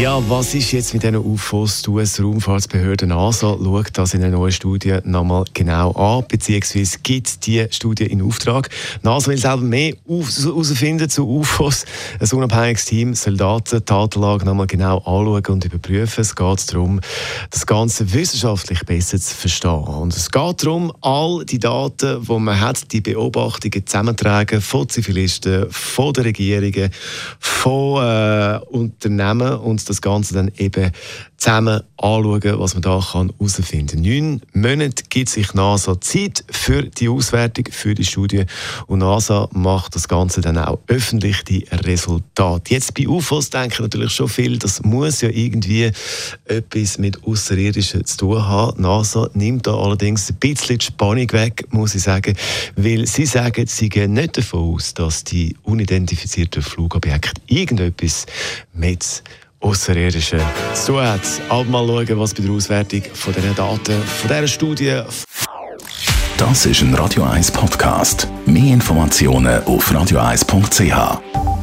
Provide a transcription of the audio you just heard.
Ja, was ist jetzt mit diesen UFOs? Die Raumfahrtsbehörde NASA schaut das in einer neuen Studie nochmal genau an, beziehungsweise gibt die Studie in Auftrag. NASA will selber mehr herausfinden zu UFOs. Ein unabhängiges Team soll Daten, Datenlage nochmal genau anschauen und überprüfen. Es geht darum, das Ganze wissenschaftlich besser zu verstehen. Und es geht darum, all die Daten, die man hat, die Beobachtungen zusammentragen von Zivilisten, von den Regierungen, von äh, Unternehmen und das Ganze dann eben zusammen anschauen, was man da herausfinden kann. Neun Monate gibt sich NASA Zeit für die Auswertung, für die Studie und NASA macht das Ganze dann auch öffentlich, die Resultate. Jetzt bei UFOs denken natürlich schon viel, das muss ja irgendwie etwas mit Außerirdischen zu tun haben. NASA nimmt da allerdings ein bisschen die Spannung weg, muss ich sagen, weil sie sagen, sie gehen nicht davon aus, dass die unidentifizierten Flugobjekte irgendetwas mit Außerirdischen zu tun hat. Aber mal schauen, was bei der Auswertung von diesen Daten, von dieser Studie... Das ist ein Radio 1 Podcast. Mehr Informationen auf radio1.ch.